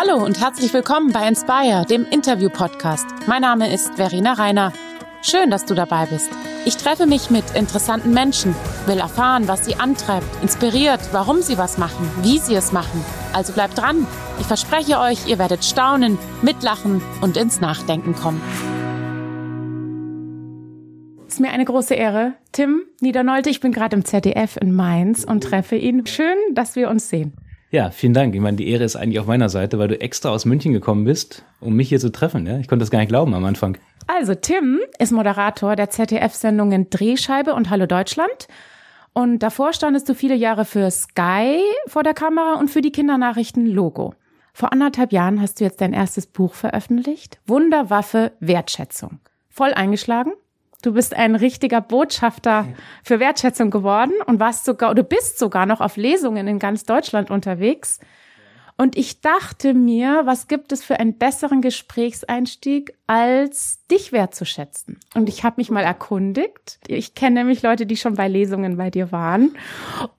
Hallo und herzlich willkommen bei Inspire, dem Interview-Podcast. Mein Name ist Verena Reiner. Schön, dass du dabei bist. Ich treffe mich mit interessanten Menschen, will erfahren, was sie antreibt, inspiriert, warum sie was machen, wie sie es machen. Also bleibt dran. Ich verspreche euch, ihr werdet staunen, mitlachen und ins Nachdenken kommen. Es ist mir eine große Ehre. Tim Niedernolte, ich bin gerade im ZDF in Mainz und treffe ihn. Schön, dass wir uns sehen. Ja, vielen Dank. Ich meine, die Ehre ist eigentlich auf meiner Seite, weil du extra aus München gekommen bist, um mich hier zu treffen. Ja? Ich konnte das gar nicht glauben am Anfang. Also, Tim ist Moderator der ZDF-Sendungen Drehscheibe und Hallo Deutschland. Und davor standest du viele Jahre für Sky vor der Kamera und für die Kindernachrichten Logo. Vor anderthalb Jahren hast du jetzt dein erstes Buch veröffentlicht. Wunderwaffe Wertschätzung. Voll eingeschlagen? Du bist ein richtiger Botschafter für Wertschätzung geworden und warst sogar, du bist sogar noch auf Lesungen in ganz Deutschland unterwegs. Und ich dachte mir, was gibt es für einen besseren Gesprächseinstieg, als dich wertzuschätzen? Und ich habe mich mal erkundigt. Ich kenne nämlich Leute, die schon bei Lesungen bei dir waren.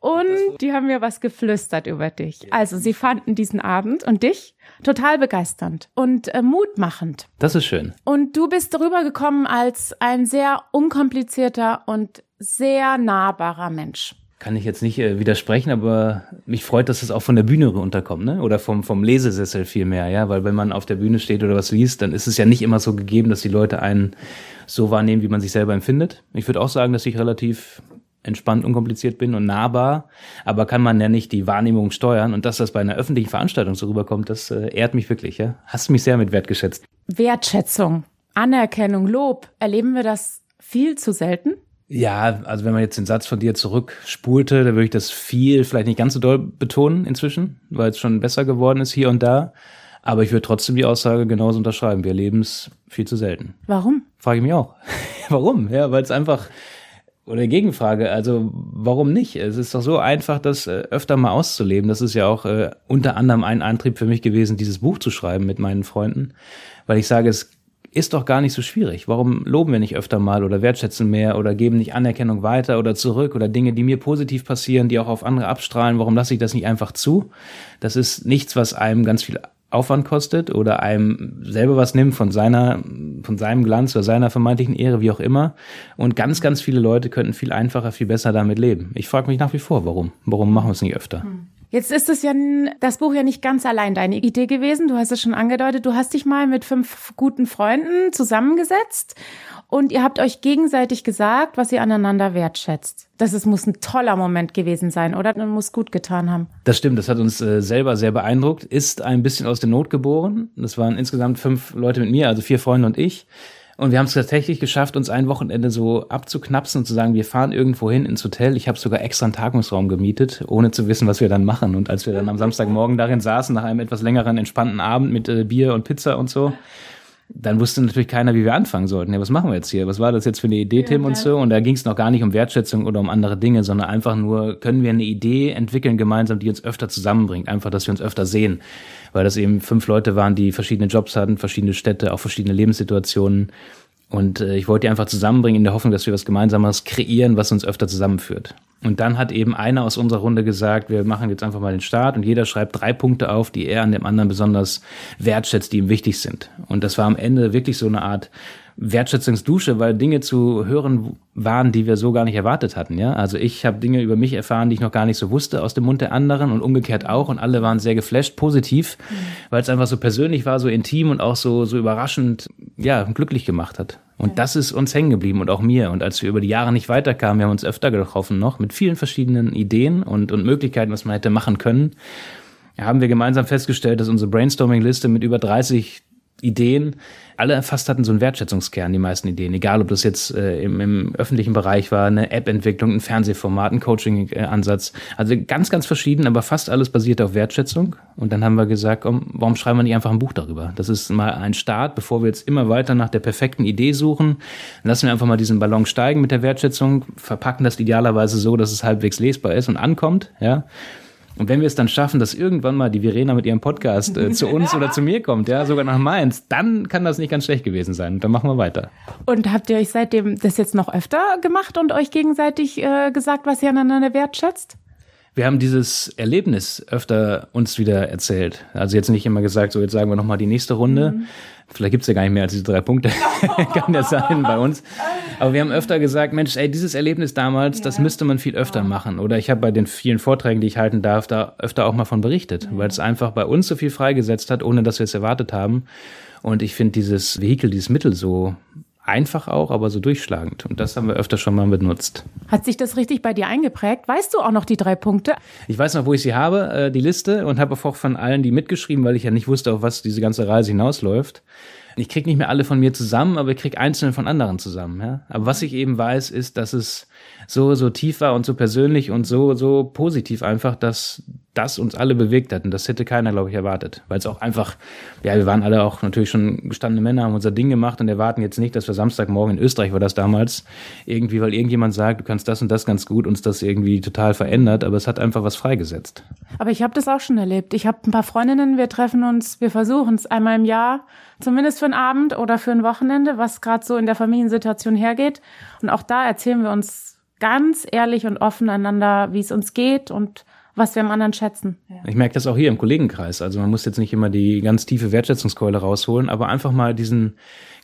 Und die haben mir was geflüstert über dich. Also sie fanden diesen Abend und dich total begeisternd und äh, mutmachend. Das ist schön. Und du bist darüber gekommen als ein sehr unkomplizierter und sehr nahbarer Mensch kann ich jetzt nicht äh, widersprechen, aber mich freut, dass es auch von der Bühne runterkommt, ne? Oder vom, vom Lesesessel viel mehr, ja, weil wenn man auf der Bühne steht oder was liest, dann ist es ja nicht immer so gegeben, dass die Leute einen so wahrnehmen, wie man sich selber empfindet. Ich würde auch sagen, dass ich relativ entspannt, unkompliziert bin und nahbar, aber kann man ja nicht die Wahrnehmung steuern und dass das bei einer öffentlichen Veranstaltung so rüberkommt, das äh, ehrt mich wirklich, ja. Hast mich sehr mit wertgeschätzt. Wertschätzung, Anerkennung, Lob, erleben wir das viel zu selten? Ja, also wenn man jetzt den Satz von dir zurückspulte, dann würde ich das viel, vielleicht nicht ganz so doll betonen inzwischen, weil es schon besser geworden ist hier und da. Aber ich würde trotzdem die Aussage genauso unterschreiben. Wir erleben es viel zu selten. Warum? Frage ich mich auch. warum? Ja, weil es einfach, oder Gegenfrage, also warum nicht? Es ist doch so einfach, das äh, öfter mal auszuleben. Das ist ja auch äh, unter anderem ein Antrieb für mich gewesen, dieses Buch zu schreiben mit meinen Freunden, weil ich sage, es ist doch gar nicht so schwierig. Warum loben wir nicht öfter mal oder wertschätzen mehr oder geben nicht Anerkennung weiter oder zurück oder Dinge, die mir positiv passieren, die auch auf andere abstrahlen? Warum lasse ich das nicht einfach zu? Das ist nichts, was einem ganz viel Aufwand kostet oder einem selber was nimmt von seiner, von seinem Glanz oder seiner vermeintlichen Ehre, wie auch immer. Und ganz, ganz viele Leute könnten viel einfacher, viel besser damit leben. Ich frage mich nach wie vor, warum? Warum machen wir es nicht öfter? Hm. Jetzt ist es ja das Buch ja nicht ganz allein deine Idee gewesen. Du hast es schon angedeutet. Du hast dich mal mit fünf guten Freunden zusammengesetzt und ihr habt euch gegenseitig gesagt, was ihr aneinander wertschätzt. Das ist, muss ein toller Moment gewesen sein, oder? Man muss gut getan haben. Das stimmt. Das hat uns äh, selber sehr beeindruckt. Ist ein bisschen aus der Not geboren. Das waren insgesamt fünf Leute mit mir, also vier Freunde und ich. Und wir haben es tatsächlich geschafft, uns ein Wochenende so abzuknapsen und zu sagen, wir fahren irgendwo hin ins Hotel. Ich habe sogar extra einen Tagungsraum gemietet, ohne zu wissen, was wir dann machen. Und als wir dann am Samstagmorgen darin saßen, nach einem etwas längeren, entspannten Abend mit äh, Bier und Pizza und so, dann wusste natürlich keiner, wie wir anfangen sollten. Ja, was machen wir jetzt hier? Was war das jetzt für eine Idee, Tim und so? Und da ging es noch gar nicht um Wertschätzung oder um andere Dinge, sondern einfach nur, können wir eine Idee entwickeln gemeinsam, die uns öfter zusammenbringt. Einfach, dass wir uns öfter sehen. Weil das eben fünf Leute waren, die verschiedene Jobs hatten, verschiedene Städte, auch verschiedene Lebenssituationen. Und äh, ich wollte die einfach zusammenbringen in der Hoffnung, dass wir was Gemeinsames kreieren, was uns öfter zusammenführt. Und dann hat eben einer aus unserer Runde gesagt, wir machen jetzt einfach mal den Start und jeder schreibt drei Punkte auf, die er an dem anderen besonders wertschätzt, die ihm wichtig sind. Und das war am Ende wirklich so eine Art Wertschätzungsdusche, weil Dinge zu hören waren, die wir so gar nicht erwartet hatten. Ja, also ich habe Dinge über mich erfahren, die ich noch gar nicht so wusste aus dem Mund der anderen und umgekehrt auch. Und alle waren sehr geflasht, positiv, mhm. weil es einfach so persönlich war, so intim und auch so so überraschend, ja, glücklich gemacht hat. Und ja. das ist uns hängen geblieben und auch mir. Und als wir über die Jahre nicht weiterkamen, wir haben uns öfter getroffen noch mit vielen verschiedenen Ideen und und Möglichkeiten, was man hätte machen können. Haben wir gemeinsam festgestellt, dass unsere Brainstorming-Liste mit über 30 Ideen alle fast hatten so einen Wertschätzungskern, die meisten Ideen. Egal, ob das jetzt äh, im, im öffentlichen Bereich war, eine App-Entwicklung, ein Fernsehformat, ein Coaching-Ansatz. Also ganz, ganz verschieden, aber fast alles basiert auf Wertschätzung. Und dann haben wir gesagt, um, warum schreiben wir nicht einfach ein Buch darüber? Das ist mal ein Start, bevor wir jetzt immer weiter nach der perfekten Idee suchen. Lassen wir einfach mal diesen Ballon steigen mit der Wertschätzung, verpacken das idealerweise so, dass es halbwegs lesbar ist und ankommt, ja. Und wenn wir es dann schaffen, dass irgendwann mal die Verena mit ihrem Podcast äh, zu uns oder zu mir kommt, ja, sogar nach Mainz, dann kann das nicht ganz schlecht gewesen sein. Dann machen wir weiter. Und habt ihr euch seitdem das jetzt noch öfter gemacht und euch gegenseitig äh, gesagt, was ihr aneinander wertschätzt? Wir haben dieses Erlebnis öfter uns wieder erzählt. Also jetzt nicht immer gesagt, so jetzt sagen wir nochmal die nächste Runde. Mhm. Vielleicht gibt's ja gar nicht mehr als diese drei Punkte. Kann ja sein bei uns. Aber wir haben öfter gesagt, Mensch, ey, dieses Erlebnis damals, ja. das müsste man viel öfter machen. Oder ich habe bei den vielen Vorträgen, die ich halten darf, da öfter auch mal von berichtet, ja. weil es einfach bei uns so viel freigesetzt hat, ohne dass wir es erwartet haben. Und ich finde dieses Vehikel, dieses Mittel so einfach auch, aber so durchschlagend. Und das haben wir öfter schon mal benutzt. Hat sich das richtig bei dir eingeprägt? Weißt du auch noch die drei Punkte? Ich weiß noch, wo ich sie habe, äh, die Liste, und habe auch von allen die mitgeschrieben, weil ich ja nicht wusste, auf was diese ganze Reise hinausläuft. Ich krieg nicht mehr alle von mir zusammen, aber ich krieg einzelne von anderen zusammen. Ja? Aber was ich eben weiß, ist, dass es so, so tief war und so persönlich und so, so positiv einfach, dass das uns alle bewegt hat. Und das hätte keiner, glaube ich, erwartet. Weil es auch einfach, ja, wir waren alle auch natürlich schon gestandene Männer, haben unser Ding gemacht und erwarten jetzt nicht, dass wir Samstagmorgen in Österreich war das damals, irgendwie, weil irgendjemand sagt, du kannst das und das ganz gut, uns das irgendwie total verändert, aber es hat einfach was freigesetzt. Aber ich habe das auch schon erlebt. Ich habe ein paar Freundinnen, wir treffen uns, wir versuchen es einmal im Jahr, zumindest für einen Abend oder für ein Wochenende, was gerade so in der Familiensituation hergeht. Und auch da erzählen wir uns ganz ehrlich und offen einander, wie es uns geht und was wir am anderen schätzen. Ja. Ich merke das auch hier im Kollegenkreis. Also man muss jetzt nicht immer die ganz tiefe Wertschätzungskeule rausholen, aber einfach mal diesen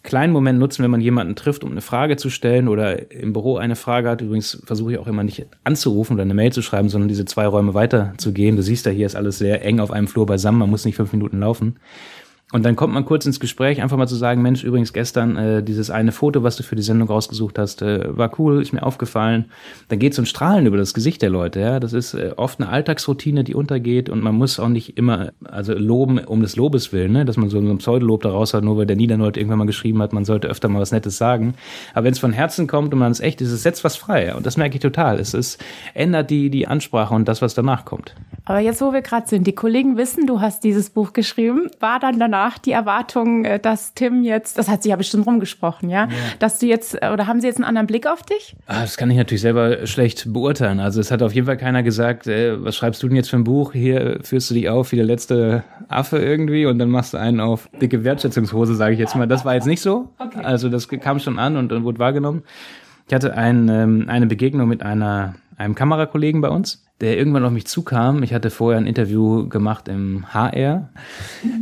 kleinen Moment nutzen, wenn man jemanden trifft, um eine Frage zu stellen oder im Büro eine Frage hat. Übrigens versuche ich auch immer nicht anzurufen oder eine Mail zu schreiben, sondern diese zwei Räume weiter zu gehen. Du siehst ja, hier ist alles sehr eng auf einem Flur beisammen. Man muss nicht fünf Minuten laufen. Und dann kommt man kurz ins Gespräch, einfach mal zu sagen, Mensch, übrigens gestern äh, dieses eine Foto, was du für die Sendung rausgesucht hast, äh, war cool, ist mir aufgefallen. Dann geht so ein Strahlen über das Gesicht der Leute. Ja, das ist äh, oft eine Alltagsroutine, die untergeht und man muss auch nicht immer also loben um des Lobes willen, ne? dass man so ein Pseudolob daraus hat, nur weil der Niedernold irgendwann mal geschrieben hat, man sollte öfter mal was Nettes sagen. Aber wenn es von Herzen kommt und man es echt ist, es setzt was frei. Und das merke ich total. Es ist, ändert die die Ansprache und das, was danach kommt. Aber jetzt, wo wir gerade sind, die Kollegen wissen, du hast dieses Buch geschrieben, war dann danach danach die Erwartung, äh, dass Tim jetzt, das hat sie ja bestimmt rumgesprochen, ja, ja. dass du jetzt, äh, oder haben sie jetzt einen anderen Blick auf dich? Ah, das kann ich natürlich selber schlecht beurteilen. Also es hat auf jeden Fall keiner gesagt, ey, was schreibst du denn jetzt für ein Buch? Hier führst du dich auf wie der letzte Affe irgendwie und dann machst du einen auf dicke Wertschätzungshose, sage ich jetzt mal. Das war jetzt nicht so. Okay. Also das kam schon an und, und wurde wahrgenommen. Ich hatte ein, ähm, eine Begegnung mit einer, einem Kamerakollegen bei uns der irgendwann auf mich zukam. Ich hatte vorher ein Interview gemacht im HR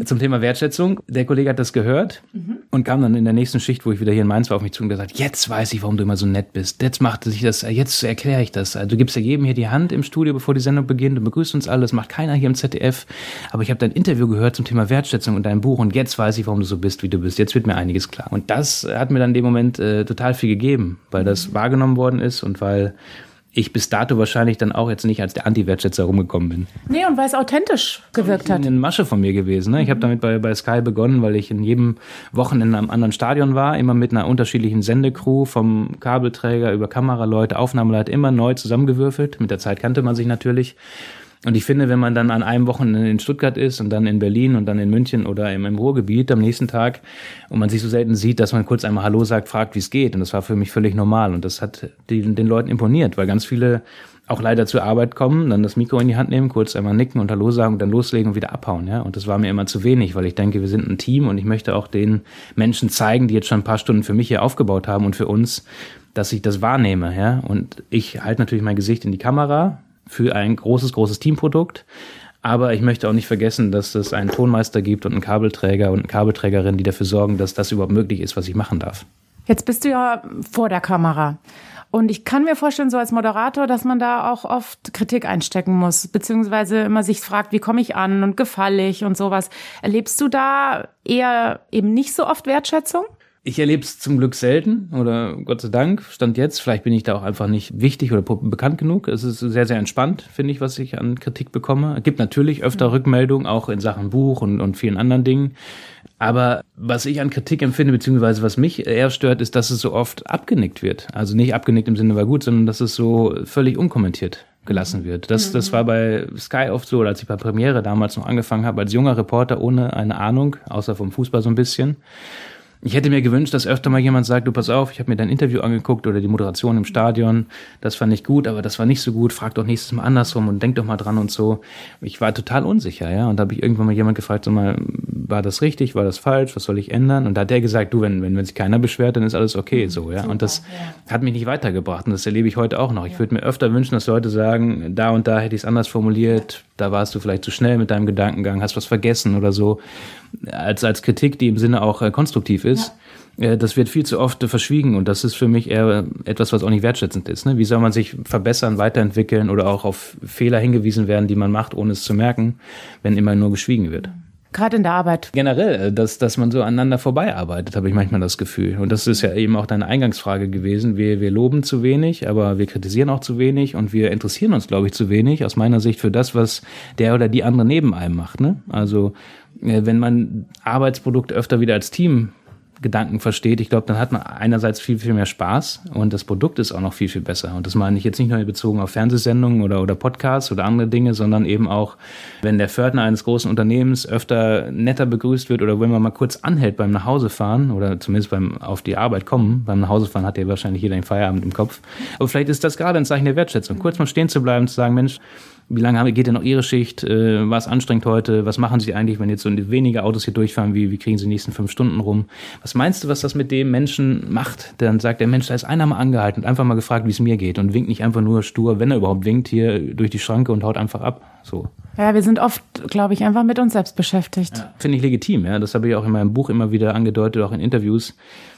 zum Thema Wertschätzung. Der Kollege hat das gehört mhm. und kam dann in der nächsten Schicht, wo ich wieder hier in Mainz war, auf mich zu und gesagt, jetzt weiß ich, warum du immer so nett bist. Jetzt macht sich das, jetzt erkläre ich das. Also, du gibst ja jedem hier die Hand im Studio, bevor die Sendung beginnt und begrüßt uns alle. Das macht keiner hier im ZDF. Aber ich habe dein Interview gehört zum Thema Wertschätzung und dein Buch und jetzt weiß ich, warum du so bist, wie du bist. Jetzt wird mir einiges klar. Und das hat mir dann in dem Moment äh, total viel gegeben, weil das mhm. wahrgenommen worden ist und weil ich bis dato wahrscheinlich dann auch jetzt nicht als der Anti-Wertschätzer rumgekommen bin. Nee, und weil es authentisch gewirkt hat. Eine Masche von mir gewesen. Ne? Ich habe damit bei, bei Sky begonnen, weil ich in jedem Wochenende am anderen Stadion war, immer mit einer unterschiedlichen Sendecrew, vom Kabelträger über Kameraleute, Aufnahmeleiter, immer neu zusammengewürfelt. Mit der Zeit kannte man sich natürlich. Und ich finde, wenn man dann an einem Wochenende in Stuttgart ist und dann in Berlin und dann in München oder im, im Ruhrgebiet am nächsten Tag und man sich so selten sieht, dass man kurz einmal Hallo sagt, fragt, wie es geht. Und das war für mich völlig normal. Und das hat die, den Leuten imponiert, weil ganz viele auch leider zur Arbeit kommen, dann das Mikro in die Hand nehmen, kurz einmal nicken und Hallo sagen und dann loslegen und wieder abhauen. Ja? Und das war mir immer zu wenig, weil ich denke, wir sind ein Team und ich möchte auch den Menschen zeigen, die jetzt schon ein paar Stunden für mich hier aufgebaut haben und für uns, dass ich das wahrnehme. Ja? Und ich halte natürlich mein Gesicht in die Kamera, für ein großes, großes Teamprodukt. Aber ich möchte auch nicht vergessen, dass es einen Tonmeister gibt und einen Kabelträger und eine Kabelträgerin, die dafür sorgen, dass das überhaupt möglich ist, was ich machen darf. Jetzt bist du ja vor der Kamera. Und ich kann mir vorstellen, so als Moderator, dass man da auch oft Kritik einstecken muss, beziehungsweise immer sich fragt, wie komme ich an und gefalle ich und sowas. Erlebst du da eher eben nicht so oft Wertschätzung? Ich erlebe es zum Glück selten oder Gott sei Dank, stand jetzt. Vielleicht bin ich da auch einfach nicht wichtig oder bekannt genug. Es ist sehr, sehr entspannt, finde ich, was ich an Kritik bekomme. Es gibt natürlich öfter mhm. Rückmeldungen, auch in Sachen Buch und, und vielen anderen Dingen. Aber was ich an Kritik empfinde, beziehungsweise was mich eher stört, ist, dass es so oft abgenickt wird. Also nicht abgenickt im Sinne war gut, sondern dass es so völlig unkommentiert gelassen mhm. wird. Das, das mhm. war bei Sky oft so, als ich bei Premiere damals noch angefangen habe, als junger Reporter ohne eine Ahnung, außer vom Fußball so ein bisschen. Ich hätte mir gewünscht, dass öfter mal jemand sagt, du pass auf, ich habe mir dein Interview angeguckt oder die Moderation im Stadion, das fand ich gut, aber das war nicht so gut, frag doch nächstes Mal andersrum und denk doch mal dran und so. Ich war total unsicher, ja, und da habe ich irgendwann mal jemand gefragt, so mal, war das richtig, war das falsch, was soll ich ändern? Und da hat der gesagt, du, wenn, wenn, wenn sich keiner beschwert, dann ist alles okay, so, ja. Und das hat mich nicht weitergebracht und das erlebe ich heute auch noch. Ich würde mir öfter wünschen, dass Leute sagen, da und da hätte ich es anders formuliert, da warst du vielleicht zu schnell mit deinem Gedankengang, hast was vergessen oder so, als, als Kritik, die im Sinne auch äh, konstruktiv ist. Ja äh, das wird viel zu oft verschwiegen und das ist für mich eher etwas, was auch nicht wertschätzend ist. Ne? Wie soll man sich verbessern, weiterentwickeln oder auch auf Fehler hingewiesen werden, die man macht, ohne es zu merken, wenn immer nur geschwiegen wird? Gerade in der Arbeit. Generell, äh, dass, dass man so aneinander vorbeiarbeitet, habe ich manchmal das Gefühl. Und das ist ja eben auch deine Eingangsfrage gewesen. Wir, wir loben zu wenig, aber wir kritisieren auch zu wenig und wir interessieren uns, glaube ich, zu wenig, aus meiner Sicht, für das, was der oder die andere neben einem macht. Ne? Also, äh, wenn man Arbeitsprodukte öfter wieder als Team Gedanken versteht, ich glaube, dann hat man einerseits viel, viel mehr Spaß und das Produkt ist auch noch viel, viel besser. Und das meine ich jetzt nicht nur bezogen auf Fernsehsendungen oder, oder Podcasts oder andere Dinge, sondern eben auch, wenn der Fördner eines großen Unternehmens öfter netter begrüßt wird oder wenn man mal kurz anhält beim Nachhausefahren oder zumindest beim auf die Arbeit kommen. Beim Nachhausefahren hat ja wahrscheinlich jeder den Feierabend im Kopf. Aber vielleicht ist das gerade ein Zeichen der Wertschätzung. Kurz mal stehen zu bleiben, zu sagen, Mensch, wie lange geht denn noch Ihre Schicht? Äh, war es anstrengend heute? Was machen Sie eigentlich, wenn jetzt so wenige Autos hier durchfahren? Wie, wie kriegen Sie die nächsten fünf Stunden rum? Was meinst du, was das mit dem Menschen macht? Dann sagt der Mensch, da ist einer mal angehalten und einfach mal gefragt, wie es mir geht und winkt nicht einfach nur stur, wenn er überhaupt winkt, hier durch die Schranke und haut einfach ab. So. Ja, wir sind oft, glaube ich, einfach mit uns selbst beschäftigt. Ja, Finde ich legitim, ja. Das habe ich auch in meinem Buch immer wieder angedeutet, auch in Interviews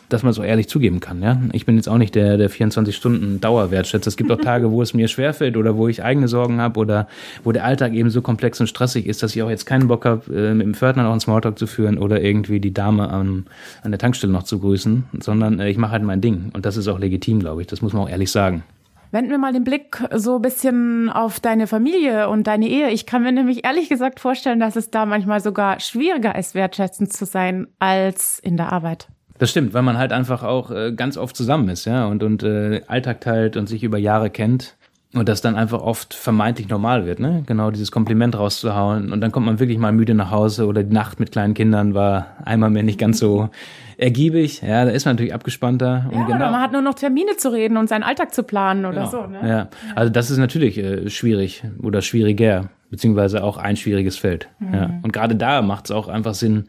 dass man so ehrlich zugeben kann. Ja? Ich bin jetzt auch nicht der, der 24 Stunden Dauerwertschätzer. Es gibt auch Tage, wo es mir schwerfällt oder wo ich eigene Sorgen habe oder wo der Alltag eben so komplex und stressig ist, dass ich auch jetzt keinen Bock habe, äh, mit dem Pförtner noch einen Smalltalk zu führen oder irgendwie die Dame an, an der Tankstelle noch zu grüßen, sondern äh, ich mache halt mein Ding. Und das ist auch legitim, glaube ich. Das muss man auch ehrlich sagen. Wenden wir mal den Blick so ein bisschen auf deine Familie und deine Ehe. Ich kann mir nämlich ehrlich gesagt vorstellen, dass es da manchmal sogar schwieriger ist, wertschätzend zu sein als in der Arbeit. Das stimmt, weil man halt einfach auch äh, ganz oft zusammen ist, ja, und, und äh, Alltag teilt und sich über Jahre kennt. Und das dann einfach oft vermeintlich normal wird, ne? Genau dieses Kompliment rauszuhauen. Und dann kommt man wirklich mal müde nach Hause oder die Nacht mit kleinen Kindern war einmal mehr nicht ganz so ergiebig. Ja, da ist man natürlich abgespannter. Ja, und genau. man hat nur noch Termine zu reden und seinen Alltag zu planen oder genau. so, ne? Ja, also das ist natürlich äh, schwierig oder schwieriger, beziehungsweise auch ein schwieriges Feld. Mhm. Ja. Und gerade da macht es auch einfach Sinn,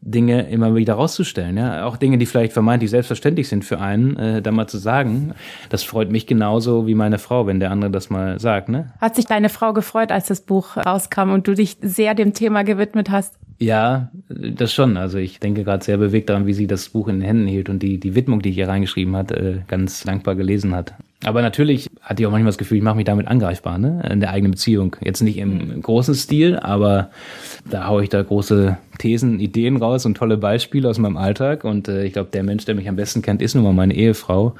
Dinge immer wieder rauszustellen. Ja? Auch Dinge, die vielleicht vermeintlich selbstverständlich sind für einen, äh, da mal zu sagen. Das freut mich genauso wie meine Frau, wenn der andere das mal sagt. Ne? Hat sich deine Frau gefreut, als das Buch rauskam und du dich sehr dem Thema gewidmet hast? Ja, das schon. Also ich denke gerade sehr bewegt daran, wie sie das Buch in den Händen hielt und die, die Widmung, die ich hier reingeschrieben hat, äh, ganz dankbar gelesen hat. Aber natürlich hatte ich auch manchmal das Gefühl, ich mache mich damit angreifbar, ne? In der eigenen Beziehung. Jetzt nicht im, im großen Stil, aber da haue ich da große Thesen, Ideen raus und tolle Beispiele aus meinem Alltag. Und äh, ich glaube, der Mensch, der mich am besten kennt, ist nun mal meine Ehefrau.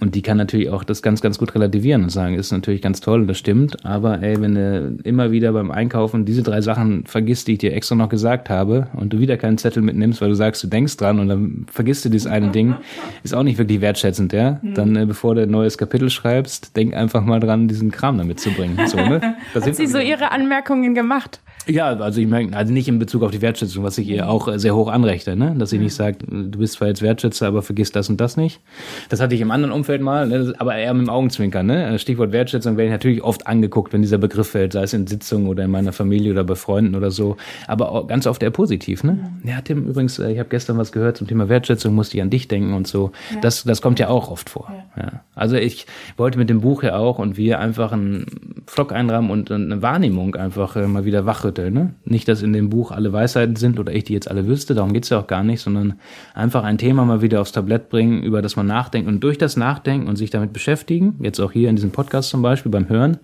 Und die kann natürlich auch das ganz, ganz gut relativieren und sagen, ist natürlich ganz toll, das stimmt, aber ey, wenn du immer wieder beim Einkaufen diese drei Sachen vergisst, die ich dir extra noch gesagt habe, und du wieder keinen Zettel mitnimmst, weil du sagst, du denkst dran und dann vergisst du dieses eine Ding, ist auch nicht wirklich wertschätzend, ja? Mhm. Dann, äh, bevor du ein neues Kapitel schreibst, denk einfach mal dran, diesen Kram damit zu bringen. So, ne? Hat sie so ihre Anmerkungen gemacht? Ja, also ich merke, also nicht in Bezug auf die Wertschätzung, was ich ihr auch äh, sehr hoch anrechte, ne? Dass sie nicht sagt, du bist zwar jetzt Wertschätzer, aber vergiss das und das nicht. Das hatte ich im anderen Umfeld mal, ne? aber eher mit dem Augenzwinkern, ne? Stichwort Wertschätzung werde ich natürlich oft angeguckt, wenn dieser Begriff fällt, sei es in Sitzungen oder in meiner Familie oder bei Freunden oder so. Aber ganz oft eher positiv, ne? Ja, Tim, übrigens, äh, ich habe gestern was gehört zum Thema Wertschätzung, musste ich an dich denken und so. Ja. Das, das kommt ja auch oft vor. Ja. ja. Also ich wollte mit dem Buch ja auch und wir einfach einen Vlog einrahmen und eine Wahrnehmung einfach äh, mal wieder wachrütteln, ne? Nicht, dass in dem Buch alle Weisheiten sind oder ich die jetzt alle wüsste, darum geht's ja auch gar nicht, sondern einfach ein Thema mal wieder aufs Tablett bringen, über das man nachdenkt und durch das Nachdenken und sich damit beschäftigen, jetzt auch hier in diesem Podcast zum Beispiel beim Hören,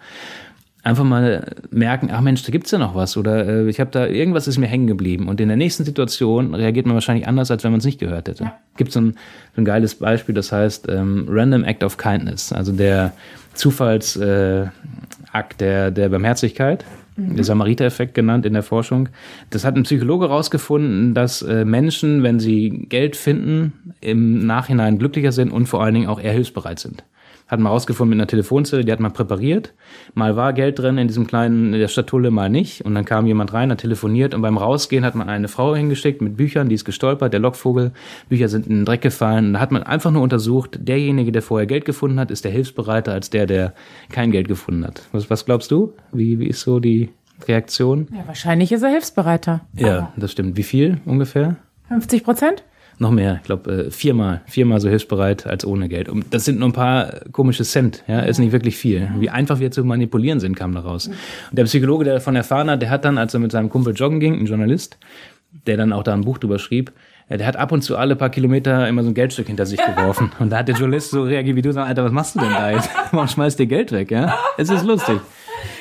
einfach mal merken, ach Mensch, da gibt's ja noch was oder äh, ich habe da irgendwas ist mir hängen geblieben und in der nächsten Situation reagiert man wahrscheinlich anders, als wenn man es nicht gehört hätte. Ja. Gibt so ein, so ein geiles Beispiel, das heißt ähm, Random Act of Kindness, also der Zufallsakt äh, der der Barmherzigkeit der Samariter-Effekt genannt in der Forschung. Das hat ein Psychologe herausgefunden, dass äh, Menschen, wenn sie Geld finden, im Nachhinein glücklicher sind und vor allen Dingen auch eher hilfsbereit sind hat man rausgefunden mit einer Telefonzelle, die hat man präpariert. Mal war Geld drin in diesem kleinen, in der Statulle, mal nicht. Und dann kam jemand rein, hat telefoniert und beim Rausgehen hat man eine Frau hingeschickt mit Büchern, die ist gestolpert, der Lockvogel, Bücher sind in den Dreck gefallen. Und da hat man einfach nur untersucht, derjenige, der vorher Geld gefunden hat, ist der hilfsbereiter als der, der kein Geld gefunden hat. Was, was glaubst du? Wie, wie ist so die Reaktion. Ja, wahrscheinlich ist er hilfsbereiter. Ja, das stimmt. Wie viel ungefähr? 50 Prozent? Noch mehr, ich glaube äh, viermal, viermal so hilfsbereit als ohne Geld. Und das sind nur ein paar komische Cent, ja, ist nicht wirklich viel. Wie einfach wir zu manipulieren sind, kam da raus. Und der Psychologe, der davon erfahren hat, der hat dann, als er mit seinem Kumpel joggen ging, ein Journalist, der dann auch da ein Buch drüber schrieb, äh, der hat ab und zu alle paar Kilometer immer so ein Geldstück hinter sich geworfen. Und da hat der Journalist so reagiert wie du, sagst, Alter, was machst du denn da jetzt? Warum schmeißt du Geld weg, ja? Es ist lustig.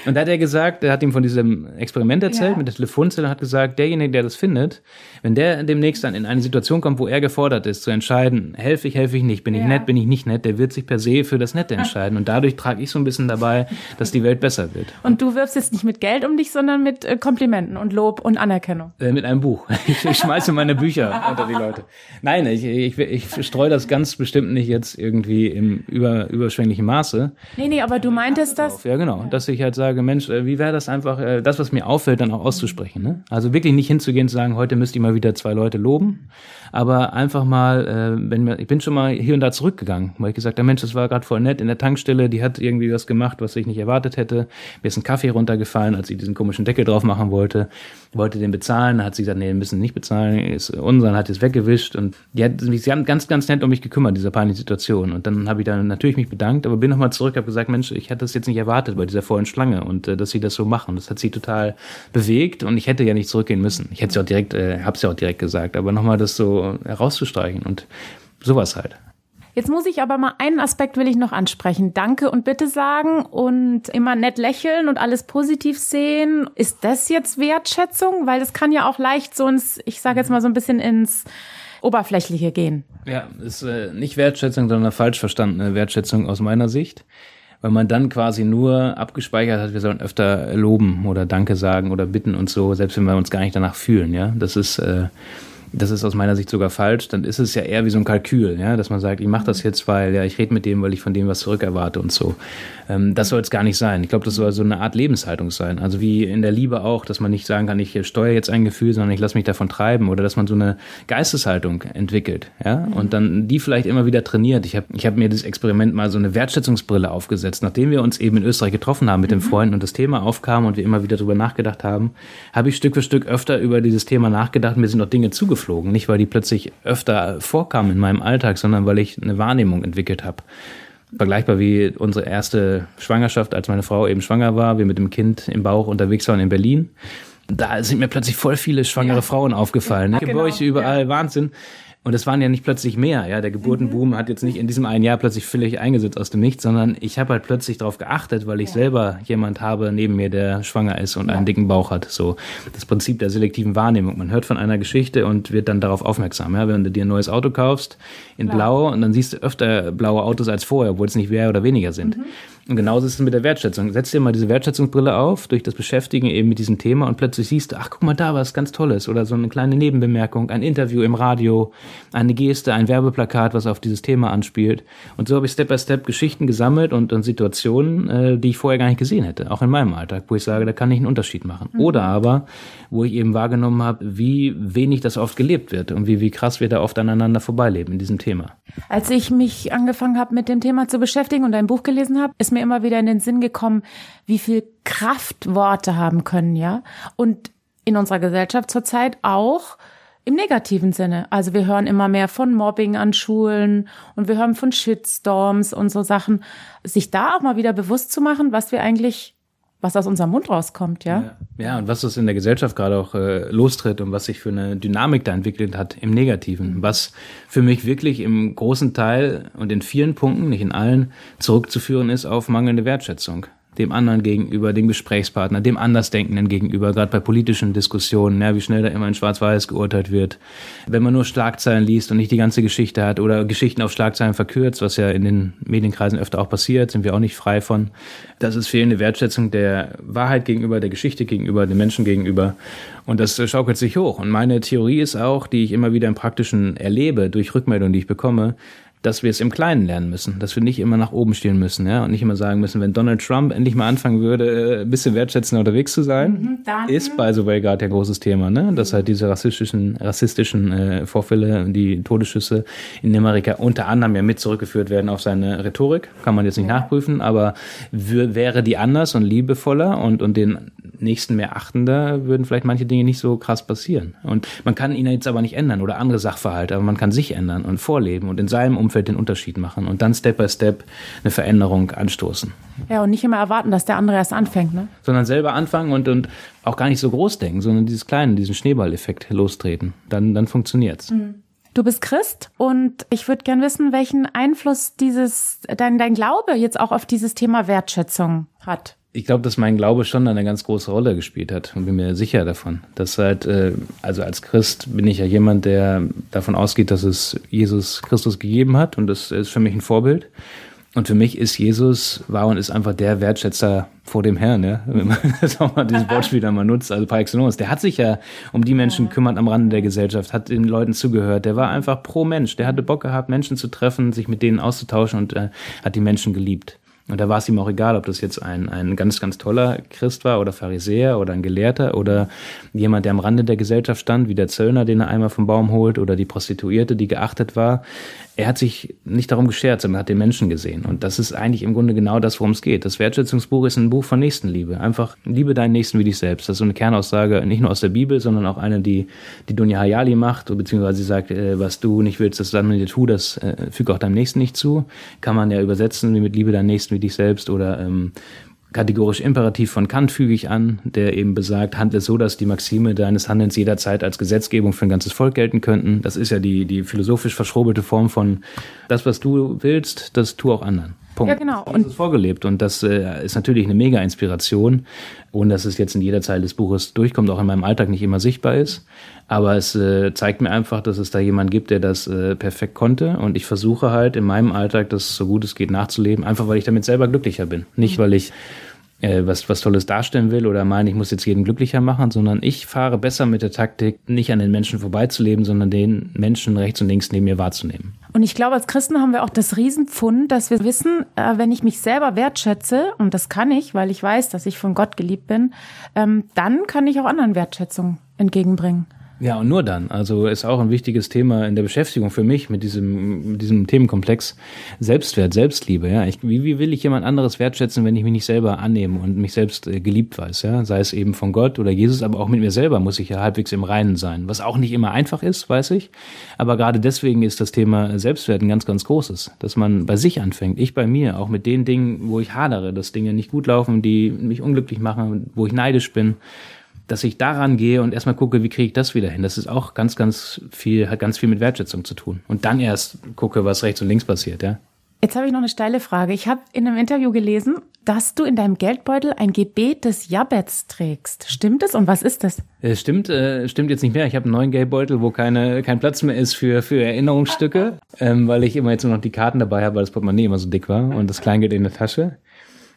Und da hat er gesagt, er hat ihm von diesem Experiment erzählt Ja. mit der Telefonzelle und hat gesagt, derjenige, der das findet, wenn der demnächst dann in eine Situation kommt, wo er gefordert ist, zu entscheiden, helfe ich, helfe ich nicht, bin ich Ja. nett, bin ich nicht nett, der wird sich per se für das Nette entscheiden. Und dadurch trage ich so ein bisschen dabei, dass die Welt besser wird. Und du wirfst jetzt nicht mit Geld um dich, sondern mit äh, Komplimenten und Lob und Anerkennung. Äh, mit einem Buch. Ich, ich schmeiße meine Bücher unter die Leute. Nein, ich, ich, ich streue das ganz bestimmt nicht jetzt irgendwie im über, überschwänglichen Maße. Nee, nee, aber du meintest das. Ja, genau. Dass ich halt sage, Mensch, äh, wie wäre das einfach, äh, das, was mir auffällt, dann auch auszusprechen. Ne? Also wirklich nicht hinzugehen und zu sagen, heute müsst ihr mal wieder zwei Leute loben, aber einfach mal, äh, wenn mir, ich bin schon mal hier und da zurückgegangen, weil ich gesagt habe, Mensch, das war gerade voll nett in der Tankstelle, die hat irgendwie was gemacht, was ich nicht erwartet hätte. Mir ist ein Kaffee runtergefallen, als sie diesen komischen Deckel drauf machen wollte, wollte den bezahlen, hat sie gesagt, nee, müssen nicht bezahlen, ist unseren, hat es weggewischt und die hat sie haben ganz, ganz nett um mich gekümmert, dieser peinlichen Situation. Und dann habe ich dann natürlich mich bedankt, aber bin nochmal zurück, habe gesagt, Mensch, ich hatte das jetzt nicht erwartet bei dieser vollen Schlange und äh, dass sie das so machen. Das hat sie total bewegt und ich hätte ja nicht zurückgehen müssen. Ich hätte ja auch direkt, äh, habe es ja auch direkt gesagt, aber nochmal das so herauszustreichen und sowas halt. Jetzt muss ich aber mal einen Aspekt will ich noch ansprechen. Danke und bitte sagen und immer nett lächeln und alles positiv sehen. Ist das jetzt Wertschätzung? Weil das kann ja auch leicht so ins, ich sage jetzt mal so ein bisschen ins Oberflächliche gehen. Ja, ist äh, nicht Wertschätzung, sondern eine falsch verstandene Wertschätzung aus meiner Sicht. Weil man dann quasi nur abgespeichert hat, wir sollen öfter loben oder Danke sagen oder bitten und so, selbst wenn wir uns gar nicht danach fühlen, ja. Das ist, äh, das ist aus meiner Sicht sogar falsch. Dann ist es ja eher wie so ein Kalkül, ja, dass man sagt, ich mache das jetzt, weil ja, ich rede mit dem, weil ich von dem was zurückerwarte und so. Ähm, das soll es gar nicht sein. Ich glaube, das soll so eine Art Lebenshaltung sein. Also wie in der Liebe auch, dass man nicht sagen kann, ich steuere jetzt ein Gefühl, sondern ich lasse mich davon treiben oder dass man so eine Geisteshaltung entwickelt, ja, und dann die vielleicht immer wieder trainiert. Ich habe ich hab mir das Experiment mal so eine Wertschätzungsbrille aufgesetzt, nachdem wir uns eben in Österreich getroffen haben mit den Freunden und das Thema aufkam und wir immer wieder drüber nachgedacht haben, habe ich Stück für Stück öfter über dieses Thema nachgedacht. Mir sind auch Dinge zugeflogen, nicht weil die plötzlich öfter vorkamen in meinem Alltag, sondern weil ich eine Wahrnehmung entwickelt habe vergleichbar wie unsere erste Schwangerschaft, als meine Frau eben schwanger war, wir mit dem Kind im Bauch unterwegs waren in Berlin. Da sind mir plötzlich voll viele schwangere Frauen aufgefallen. Gebäude genau, überall, Wahnsinn. Und es waren ja nicht plötzlich mehr. Ja, der Geburtenboom hat jetzt nicht in diesem einen Jahr plötzlich völlig eingesetzt aus dem Nichts, sondern ich habe halt plötzlich darauf geachtet, weil ich selber jemand habe neben mir, der schwanger ist und einen dicken Bauch hat. So das Prinzip der selektiven Wahrnehmung. Man hört von einer Geschichte und wird dann darauf aufmerksam. Ja, wenn du dir ein neues Auto kaufst in Blau und dann siehst du öfter blaue Autos als vorher, obwohl es nicht mehr oder weniger sind. Und genauso ist es mit der Wertschätzung. Setz dir mal diese Wertschätzungsbrille auf durch das Beschäftigen eben mit diesem Thema und plötzlich siehst du, ach guck mal da, was ganz Tolles oder so eine kleine Nebenbemerkung, ein Interview im Radio, eine Geste, ein Werbeplakat, was auf dieses Thema anspielt. Und so habe ich Step by Step Geschichten gesammelt und, und Situationen, äh, die ich vorher gar nicht gesehen hätte, auch in meinem Alltag, wo ich sage, da kann ich einen Unterschied machen. Oder aber, wo ich eben wahrgenommen habe, wie wenig das oft gelebt wird und wie, wie krass wir da oft aneinander vorbeileben in diesem Thema. Als ich mich angefangen habe, mit dem Thema zu beschäftigen und dein Buch gelesen habe, ist mir immer wieder in den Sinn gekommen, wie viel Kraft Worte haben können, ja. Und in unserer Gesellschaft zurzeit auch im negativen Sinne. Also wir hören immer mehr von Mobbing an Schulen und wir hören von Shitstorms und so Sachen. Sich da auch mal wieder bewusst zu machen, was wir eigentlich, was aus unserem Mund rauskommt, ja. Ja, und was das in der Gesellschaft gerade auch äh, lostritt und was sich für eine Dynamik da entwickelt hat im Negativen, was für mich wirklich im großen Teil und in vielen Punkten, nicht in allen, zurückzuführen ist auf mangelnde Wertschätzung dem anderen gegenüber, dem Gesprächspartner, dem Andersdenkenden gegenüber, gerade bei politischen Diskussionen, ja, wie schnell da immer in Schwarz-Weiß geurteilt wird. Wenn man nur Schlagzeilen liest und nicht die ganze Geschichte hat oder Geschichten auf Schlagzeilen verkürzt, was ja in den Medienkreisen öfter auch passiert, sind wir auch nicht frei von. Das ist fehlende Wertschätzung der Wahrheit gegenüber, der Geschichte gegenüber, den Menschen gegenüber. Und das schaukelt sich hoch. Und meine Theorie ist auch, die ich immer wieder im Praktischen erlebe, durch Rückmeldungen, die ich bekomme, dass wir es im Kleinen lernen müssen, dass wir nicht immer nach oben stehen müssen, ja, und nicht immer sagen müssen, wenn Donald Trump endlich mal anfangen würde, ein bisschen wertschätzender unterwegs zu sein, mhm, ist by the way gerade ein großes Thema, ne, dass halt diese rassistischen, rassistischen äh, Vorfälle, die Todesschüsse in Amerika unter anderem ja mit zurückgeführt werden auf seine Rhetorik, kann man jetzt nicht ja. nachprüfen, aber wäre die anders und liebevoller und, und den Nächsten mehr achtender, würden vielleicht manche Dinge nicht so krass passieren. Und man kann ihn jetzt aber nicht ändern oder andere Sachverhalte, aber man kann sich ändern und vorleben und in seinem Umfeld den Unterschied machen und dann Step by Step eine Veränderung anstoßen. Ja, und nicht immer erwarten, dass der andere erst anfängt, ne? Sondern selber anfangen und, und auch gar nicht so groß denken, sondern dieses kleine, diesen Schneeballeffekt lostreten. Dann, dann funktioniert's. Mhm. Du bist Christ und ich würde gern wissen, welchen Einfluss dieses, dein, dein Glaube jetzt auch auf dieses Thema Wertschätzung hat ich glaube, dass mein Glaube schon eine ganz große Rolle gespielt hat und bin mir sicher davon. Dass halt, äh, also als Christ bin ich ja jemand, der davon ausgeht, dass es Jesus Christus gegeben hat und das ist für mich ein Vorbild. Und für mich ist Jesus, war und ist einfach der Wertschätzer vor dem Herrn, ja. Wenn man das auch mal dieses Wortspiel dann mal nutzt, also par excellence. Der hat sich ja um die Menschen gekümmert am Rande der Gesellschaft, hat den Leuten zugehört. Der war einfach pro Mensch. Der hatte Bock gehabt, Menschen zu treffen, sich mit denen auszutauschen und äh, hat die Menschen geliebt. Und da war es ihm auch egal, ob das jetzt ein, ein ganz, ganz toller Christ war oder Pharisäer oder ein Gelehrter oder jemand, der am Rande der Gesellschaft stand, wie der Zöllner, den er einmal vom Baum holt oder die Prostituierte, die geachtet war er hat sich nicht darum geschert, sondern hat den Menschen gesehen. Und das ist eigentlich im Grunde genau das, worum es geht. Das Wertschätzungsbuch ist ein Buch von Nächstenliebe. Einfach liebe deinen Nächsten wie dich selbst. Das ist so eine Kernaussage, nicht nur aus der Bibel, sondern auch eine, die, die Dunja Hayali macht, beziehungsweise sie sagt, äh, was du nicht willst, dass du dann mit dir tu, das äh, füge auch deinem Nächsten nicht zu. Kann man ja übersetzen wie mit liebe deinen Nächsten wie dich selbst oder ähm, kategorisch Imperativ von Kant füge ich an, der eben besagt, handle so, dass die Maxime deines Handelns jederzeit als Gesetzgebung für ein ganzes Volk gelten könnten. Das ist ja die, die philosophisch verschrobelte Form von das, was du willst, das tu auch anderen. Punkt. Ja, genau. Und das ist vorgelebt und das äh, ist natürlich eine mega Inspiration, ohne dass es jetzt in jeder Zeile des Buches durchkommt, auch in meinem Alltag nicht immer sichtbar ist. Aber es äh, zeigt mir einfach, dass es da jemand gibt, der das äh, perfekt konnte und ich versuche halt in meinem Alltag das so gut es geht nachzuleben, einfach weil ich damit selber glücklicher bin. Nicht, mhm. weil ich äh, was, was Tolles darstellen will oder meine, ich muss jetzt jeden glücklicher machen, sondern ich fahre besser mit der Taktik, nicht an den Menschen vorbeizuleben, sondern den Menschen rechts und links neben mir wahrzunehmen. Und ich glaube, als Christen haben wir auch das Riesenpfund, dass wir wissen, äh, wenn ich mich selber wertschätze, und das kann ich, weil ich weiß, dass ich von Gott geliebt bin, ähm, dann kann ich auch anderen Wertschätzung entgegenbringen. Ja, und nur dann. Also ist auch ein wichtiges Thema in der Beschäftigung für mich mit diesem, mit diesem Themenkomplex Selbstwert, Selbstliebe. Ja, ich, wie, wie will ich jemand anderes wertschätzen, wenn ich mich nicht selber annehme und mich selbst äh, geliebt weiß? Ja, sei es eben von Gott oder Jesus, aber auch mit mir selber muss ich ja halbwegs im Reinen sein. Was auch nicht immer einfach ist, weiß ich. Aber gerade deswegen ist das Thema Selbstwert ein ganz, ganz großes, dass man bei sich anfängt. Ich bei mir, auch mit den Dingen, wo ich hadere, dass Dinge nicht gut laufen, die mich unglücklich machen, wo ich neidisch bin dass ich daran gehe und erstmal gucke, wie kriege ich das wieder hin. Das ist auch ganz, ganz viel, hat ganz viel mit Wertschätzung zu tun. Und dann erst gucke, was rechts und links passiert, ja. Jetzt habe ich noch eine steile Frage. Ich habe in einem Interview gelesen, dass du in deinem Geldbeutel ein Gebet des Jabets trägst. Stimmt es und was ist das? Es stimmt, äh, stimmt jetzt nicht mehr. Ich habe einen neuen Geldbeutel, wo keine, kein Platz mehr ist für, für Erinnerungsstücke, ähm, weil ich immer jetzt nur noch die Karten dabei habe, weil das Portemonnaie immer so dick war und das Kleingeld in der Tasche.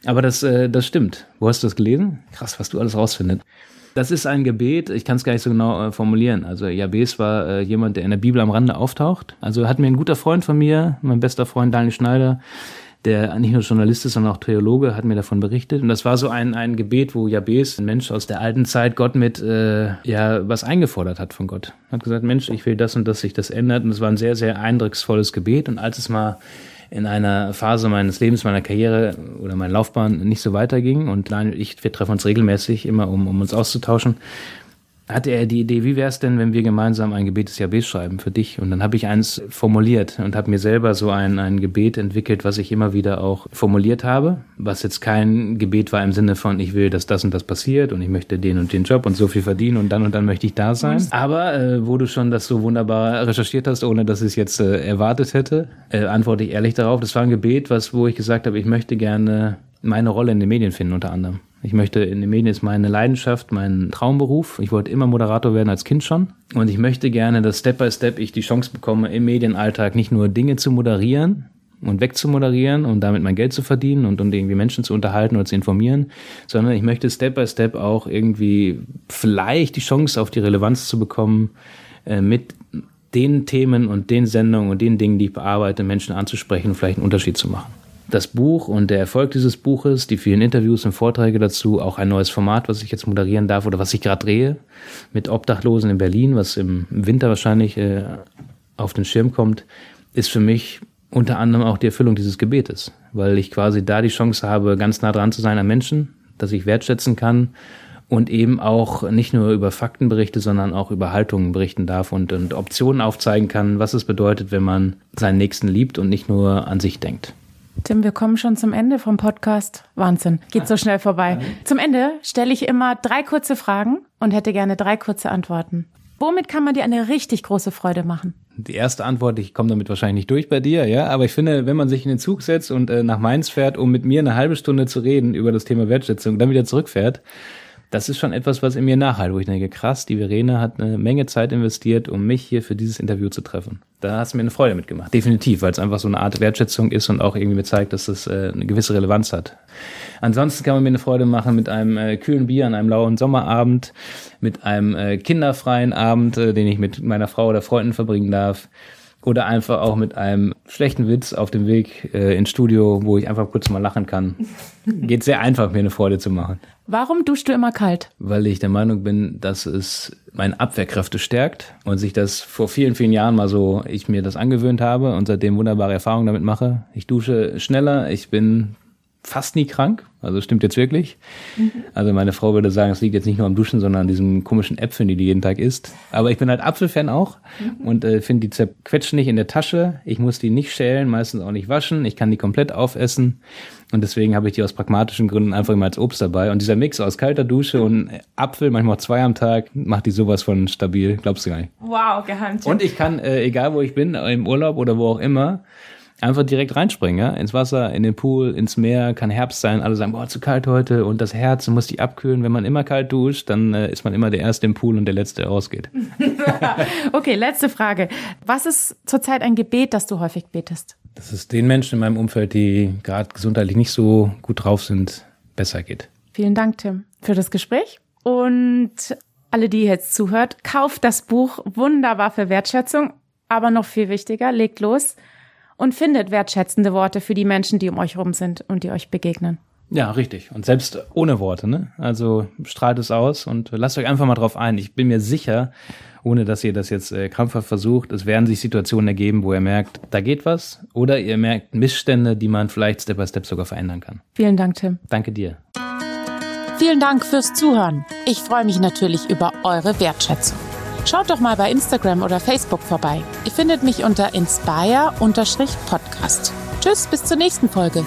Aber das, äh, das stimmt. Wo hast du das gelesen? Krass, was du alles rausfindest. Das ist ein Gebet, ich kann es gar nicht so genau äh, formulieren. Also Jabes war äh, jemand, der in der Bibel am Rande auftaucht. Also hat mir ein guter Freund von mir, mein bester Freund Daniel Schneider, der nicht nur Journalist ist, sondern auch Theologe, hat mir davon berichtet. Und das war so ein, ein Gebet, wo Jabes, ein Mensch aus der alten Zeit, Gott mit äh, ja was eingefordert hat von Gott. Hat gesagt, Mensch, ich will das und das sich das ändert. Und es war ein sehr, sehr eindrucksvolles Gebet. Und als es mal in einer Phase meines Lebens, meiner Karriere oder meiner Laufbahn nicht so weiterging. Und Daniel und ich, wir treffen uns regelmäßig immer, um, um uns auszutauschen hatte er die Idee, wie wäre es denn, wenn wir gemeinsam ein Gebet des Jahwes schreiben für dich? Und dann habe ich eins formuliert und habe mir selber so ein, ein Gebet entwickelt, was ich immer wieder auch formuliert habe, was jetzt kein Gebet war im Sinne von, ich will, dass das und das passiert und ich möchte den und den Job und so viel verdienen und dann und dann möchte ich da sein. Aber äh, wo du schon das so wunderbar recherchiert hast, ohne dass ich es jetzt äh, erwartet hätte, äh, antworte ich ehrlich darauf. Das war ein Gebet, was, wo ich gesagt habe, ich möchte gerne meine Rolle in den Medien finden unter anderem. Ich möchte in den Medien ist meine Leidenschaft, mein Traumberuf. Ich wollte immer Moderator werden als Kind schon. Und ich möchte gerne, dass Step by Step ich die Chance bekomme, im Medienalltag nicht nur Dinge zu moderieren und wegzumoderieren und damit mein Geld zu verdienen und, und irgendwie Menschen zu unterhalten oder zu informieren, sondern ich möchte Step by Step auch irgendwie vielleicht die Chance auf die Relevanz zu bekommen, äh, mit den Themen und den Sendungen und den Dingen, die ich bearbeite, Menschen anzusprechen und vielleicht einen Unterschied zu machen. Das Buch und der Erfolg dieses Buches, die vielen Interviews und Vorträge dazu, auch ein neues Format, was ich jetzt moderieren darf oder was ich gerade drehe, mit Obdachlosen in Berlin, was im Winter wahrscheinlich äh, auf den Schirm kommt, ist für mich unter anderem auch die Erfüllung dieses Gebetes, weil ich quasi da die Chance habe, ganz nah dran zu sein an Menschen, dass ich wertschätzen kann und eben auch nicht nur über Fakten berichte, sondern auch über Haltungen berichten darf und, und Optionen aufzeigen kann, was es bedeutet, wenn man seinen Nächsten liebt und nicht nur an sich denkt. Tim, wir kommen schon zum Ende vom Podcast. Wahnsinn, geht so schnell vorbei. Zum Ende stelle ich immer drei kurze Fragen und hätte gerne drei kurze Antworten. Womit kann man dir eine richtig große Freude machen? Die erste Antwort, ich komme damit wahrscheinlich nicht durch bei dir, ja, aber ich finde, wenn man sich in den Zug setzt und äh, nach Mainz fährt, um mit mir eine halbe Stunde zu reden über das Thema Wertschätzung, dann wieder zurückfährt, das ist schon etwas, was in mir nachhalt, wo ich denke, krass, die Verena hat eine Menge Zeit investiert, um mich hier für dieses Interview zu treffen. Da hast du mir eine Freude mitgemacht, definitiv, weil es einfach so eine Art Wertschätzung ist und auch irgendwie mir zeigt, dass das äh, eine gewisse Relevanz hat. Ansonsten kann man mir eine Freude machen mit einem äh, kühlen Bier an einem lauen Sommerabend, mit einem äh, kinderfreien Abend, äh, den ich mit meiner Frau oder Freunden verbringen darf oder einfach auch mit einem schlechten Witz auf dem Weg äh, ins Studio, wo ich einfach kurz mal lachen kann. Geht sehr einfach, mir eine Freude zu machen. Warum duschst du immer kalt? Weil ich der Meinung bin, dass es meine Abwehrkräfte stärkt und sich das vor vielen, vielen Jahren mal so, ich mir das angewöhnt habe und seitdem wunderbare Erfahrungen damit mache. Ich dusche schneller, ich bin fast nie krank. Also stimmt jetzt wirklich. Mhm. Also meine Frau würde sagen, es liegt jetzt nicht nur am Duschen, sondern an diesen komischen Äpfeln, die die jeden Tag isst. Aber ich bin halt Apfelfan auch mhm. und äh, finde die zerquetschen nicht in der Tasche. Ich muss die nicht schälen, meistens auch nicht waschen. Ich kann die komplett aufessen. Und deswegen habe ich die aus pragmatischen Gründen einfach immer als Obst dabei. Und dieser Mix aus kalter Dusche und Apfel, manchmal auch zwei am Tag, macht die sowas von stabil. Glaubst du gar nicht. Wow, Geheimtipp. Und ich kann, äh, egal wo ich bin, im Urlaub oder wo auch immer, einfach direkt reinspringen, ja, ins Wasser, in den Pool, ins Meer, kann Herbst sein, alle sagen, boah, zu kalt heute und das Herz muss die abkühlen. Wenn man immer kalt duscht, dann äh, ist man immer der Erste im Pool und der Letzte, der rausgeht. okay, letzte Frage. Was ist zurzeit ein Gebet, das du häufig betest? Dass es den Menschen in meinem Umfeld, die gerade gesundheitlich nicht so gut drauf sind, besser geht. Vielen Dank, Tim, für das Gespräch. Und alle, die jetzt zuhört, kauft das Buch Wunderbar für Wertschätzung. Aber noch viel wichtiger, legt los und findet wertschätzende Worte für die Menschen, die um euch rum sind und die euch begegnen. Ja, richtig. Und selbst ohne Worte, ne? Also strahlt es aus und lasst euch einfach mal drauf ein. Ich bin mir sicher, ohne dass ihr das jetzt äh, krampfhaft versucht, es werden sich Situationen ergeben, wo ihr merkt, da geht was, oder ihr merkt Missstände, die man vielleicht Step by Step sogar verändern kann. Vielen Dank, Tim. Danke dir. Vielen Dank fürs Zuhören. Ich freue mich natürlich über eure Wertschätzung. Schaut doch mal bei Instagram oder Facebook vorbei. Ihr findet mich unter inspire-podcast. Tschüss, bis zur nächsten Folge.